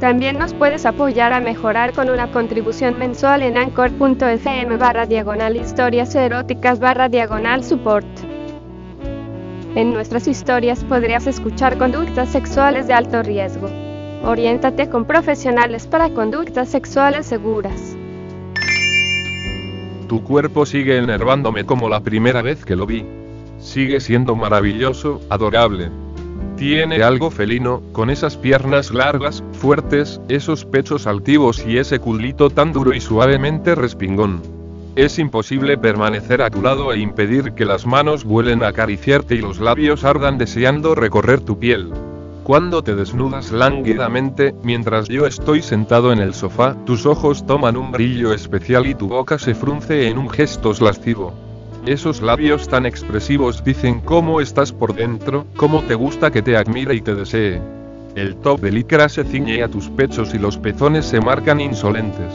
También nos puedes apoyar a mejorar con una contribución mensual en anchor.fm barra diagonal historias eróticas barra diagonal support. En nuestras historias podrías escuchar conductas sexuales de alto riesgo. Oriéntate con profesionales para conductas sexuales seguras. Tu cuerpo sigue enervándome como la primera vez que lo vi. Sigue siendo maravilloso, adorable. Tiene algo felino, con esas piernas largas, fuertes, esos pechos altivos y ese culito tan duro y suavemente respingón. Es imposible permanecer a tu lado e impedir que las manos vuelen a acariciarte y los labios ardan deseando recorrer tu piel. Cuando te desnudas lánguidamente, mientras yo estoy sentado en el sofá, tus ojos toman un brillo especial y tu boca se frunce en un gesto lascivo. Esos labios tan expresivos dicen cómo estás por dentro, cómo te gusta que te admire y te desee. El top de licra se ciñe a tus pechos y los pezones se marcan insolentes.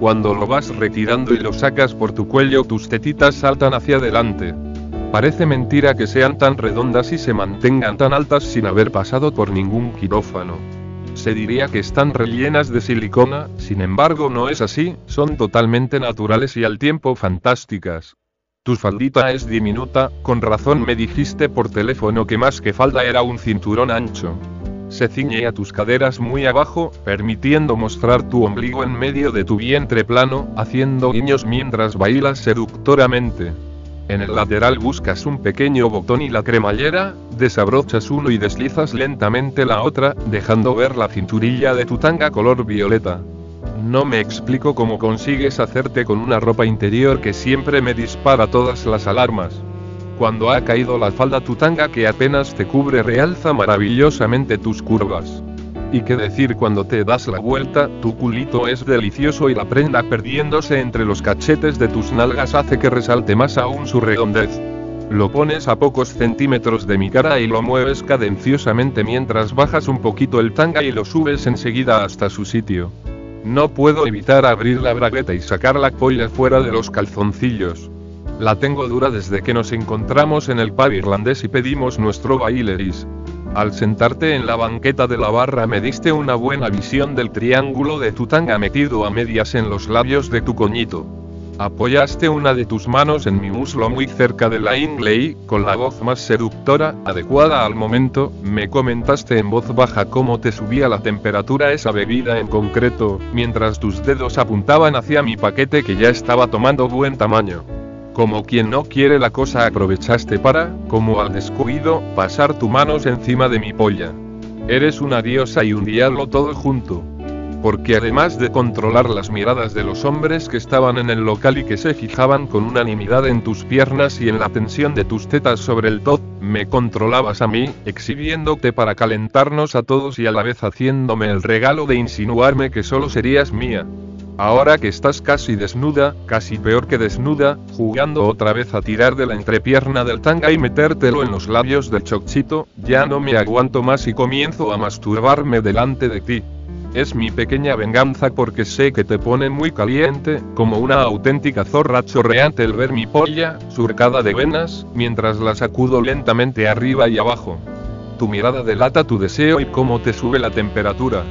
Cuando lo vas retirando y lo sacas por tu cuello, tus tetitas saltan hacia adelante. Parece mentira que sean tan redondas y se mantengan tan altas sin haber pasado por ningún quirófano. Se diría que están rellenas de silicona, sin embargo no es así, son totalmente naturales y al tiempo fantásticas. Tu faldita es diminuta, con razón me dijiste por teléfono que más que falda era un cinturón ancho. Se ciñe a tus caderas muy abajo, permitiendo mostrar tu ombligo en medio de tu vientre plano, haciendo guiños mientras bailas seductoramente. En el lateral buscas un pequeño botón y la cremallera, desabrochas uno y deslizas lentamente la otra, dejando ver la cinturilla de tu tanga color violeta. No me explico cómo consigues hacerte con una ropa interior que siempre me dispara todas las alarmas. Cuando ha caído la falda tu tanga que apenas te cubre realza maravillosamente tus curvas. Y qué decir cuando te das la vuelta, tu culito es delicioso y la prenda perdiéndose entre los cachetes de tus nalgas hace que resalte más aún su redondez. Lo pones a pocos centímetros de mi cara y lo mueves cadenciosamente mientras bajas un poquito el tanga y lo subes enseguida hasta su sitio. No puedo evitar abrir la bragueta y sacar la polla fuera de los calzoncillos. La tengo dura desde que nos encontramos en el pub irlandés y pedimos nuestro baileris. Al sentarte en la banqueta de la barra me diste una buena visión del triángulo de tu tanga metido a medias en los labios de tu coñito. Apoyaste una de tus manos en mi muslo muy cerca de la ingle y, con la voz más seductora, adecuada al momento, me comentaste en voz baja cómo te subía la temperatura esa bebida en concreto, mientras tus dedos apuntaban hacia mi paquete que ya estaba tomando buen tamaño. Como quien no quiere la cosa aprovechaste para, como al descuido, pasar tus manos encima de mi polla. Eres una diosa y un diablo todo junto porque además de controlar las miradas de los hombres que estaban en el local y que se fijaban con unanimidad en tus piernas y en la tensión de tus tetas sobre el top, me controlabas a mí, exhibiéndote para calentarnos a todos y a la vez haciéndome el regalo de insinuarme que solo serías mía. Ahora que estás casi desnuda, casi peor que desnuda, jugando otra vez a tirar de la entrepierna del tanga y metértelo en los labios del chochito, ya no me aguanto más y comienzo a masturbarme delante de ti. Es mi pequeña venganza porque sé que te pone muy caliente, como una auténtica zorra chorreante el ver mi polla, surcada de venas, mientras la sacudo lentamente arriba y abajo. Tu mirada delata tu deseo y cómo te sube la temperatura.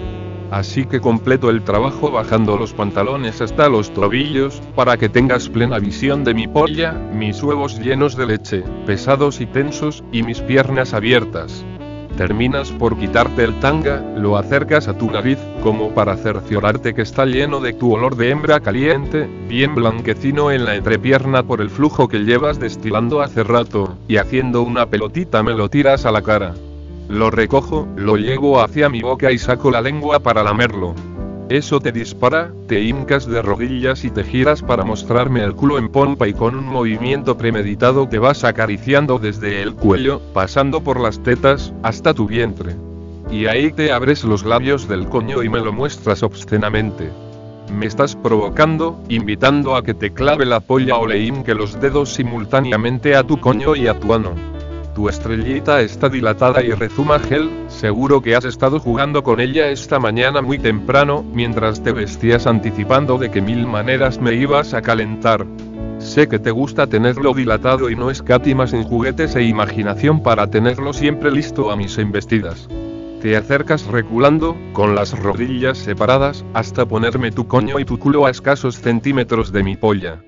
Así que completo el trabajo bajando los pantalones hasta los tobillos, para que tengas plena visión de mi polla, mis huevos llenos de leche, pesados y tensos, y mis piernas abiertas. Terminas por quitarte el tanga, lo acercas a tu nariz, como para cerciorarte que está lleno de tu olor de hembra caliente, bien blanquecino en la entrepierna por el flujo que llevas destilando hace rato, y haciendo una pelotita me lo tiras a la cara. Lo recojo, lo llevo hacia mi boca y saco la lengua para lamerlo. Eso te dispara, te hincas de rodillas y te giras para mostrarme el culo en pompa y con un movimiento premeditado te vas acariciando desde el cuello, pasando por las tetas, hasta tu vientre. Y ahí te abres los labios del coño y me lo muestras obscenamente. Me estás provocando, invitando a que te clave la polla o le hinque los dedos simultáneamente a tu coño y a tu ano. Tu estrellita está dilatada y rezuma gel, seguro que has estado jugando con ella esta mañana muy temprano, mientras te vestías anticipando de que mil maneras me ibas a calentar. Sé que te gusta tenerlo dilatado y no escatimas en juguetes e imaginación para tenerlo siempre listo a mis embestidas. Te acercas reculando, con las rodillas separadas, hasta ponerme tu coño y tu culo a escasos centímetros de mi polla.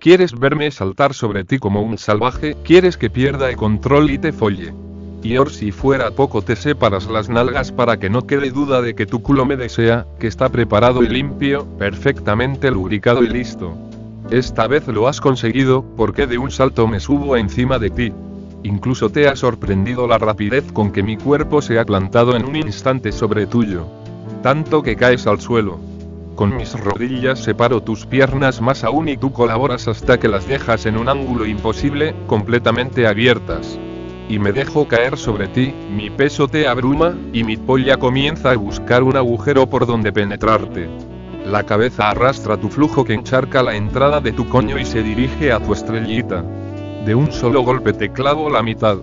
¿Quieres verme saltar sobre ti como un salvaje? ¿Quieres que pierda el control y te folle? Y or si fuera poco te separas las nalgas para que no quede duda de que tu culo me desea, que está preparado y limpio, perfectamente lubricado y listo. Esta vez lo has conseguido, porque de un salto me subo encima de ti. Incluso te ha sorprendido la rapidez con que mi cuerpo se ha plantado en un instante sobre tuyo. Tanto que caes al suelo. Con mis rodillas separo tus piernas más aún y tú colaboras hasta que las dejas en un ángulo imposible, completamente abiertas. Y me dejo caer sobre ti, mi peso te abruma, y mi polla comienza a buscar un agujero por donde penetrarte. La cabeza arrastra tu flujo que encharca la entrada de tu coño y se dirige a tu estrellita. De un solo golpe te clavo la mitad.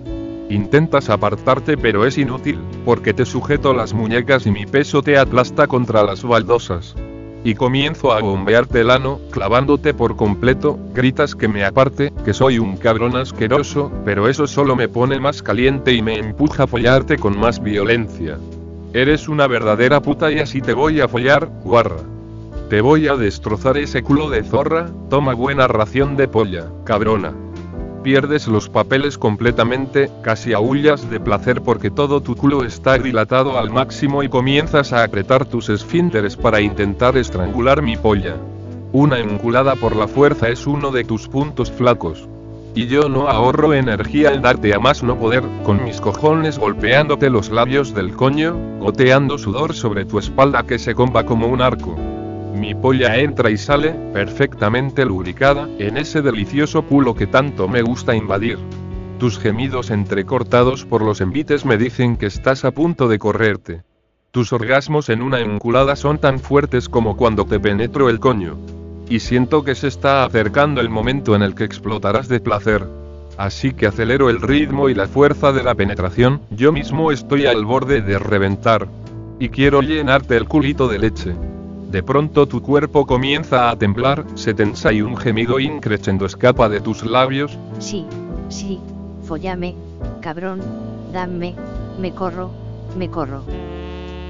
Intentas apartarte pero es inútil, porque te sujeto las muñecas y mi peso te aplasta contra las baldosas. Y comienzo a bombearte el ano, clavándote por completo, gritas que me aparte, que soy un cabrón asqueroso, pero eso solo me pone más caliente y me empuja a follarte con más violencia. Eres una verdadera puta y así te voy a follar, guarra. Te voy a destrozar ese culo de zorra, toma buena ración de polla, cabrona pierdes los papeles completamente, casi aullas de placer porque todo tu culo está dilatado al máximo y comienzas a apretar tus esfínteres para intentar estrangular mi polla. Una enculada por la fuerza es uno de tus puntos flacos. Y yo no ahorro energía en darte a más no poder, con mis cojones golpeándote los labios del coño, goteando sudor sobre tu espalda que se comba como un arco. Mi polla entra y sale, perfectamente lubricada, en ese delicioso culo que tanto me gusta invadir. Tus gemidos entrecortados por los envites me dicen que estás a punto de correrte. Tus orgasmos en una enculada son tan fuertes como cuando te penetro el coño. Y siento que se está acercando el momento en el que explotarás de placer. Así que acelero el ritmo y la fuerza de la penetración, yo mismo estoy al borde de reventar. Y quiero llenarte el culito de leche. De pronto tu cuerpo comienza a temblar, se tensa y un gemido increchendo escapa de tus labios. Sí, sí, follame, cabrón, dame, me corro, me corro.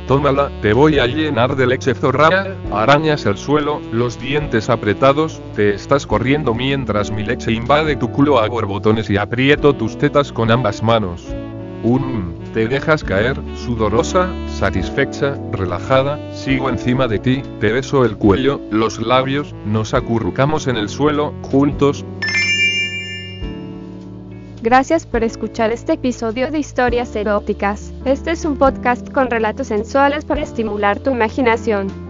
Tómala, te voy a llenar de leche zorra. Arañas el suelo, los dientes apretados, te estás corriendo mientras mi leche invade tu culo a borbotones y aprieto tus tetas con ambas manos. Te dejas caer, sudorosa, satisfecha, relajada, sigo encima de ti, te beso el cuello, los labios, nos acurrucamos en el suelo, juntos. Gracias por escuchar este episodio de Historias Eróticas. Este es un podcast con relatos sensuales para estimular tu imaginación.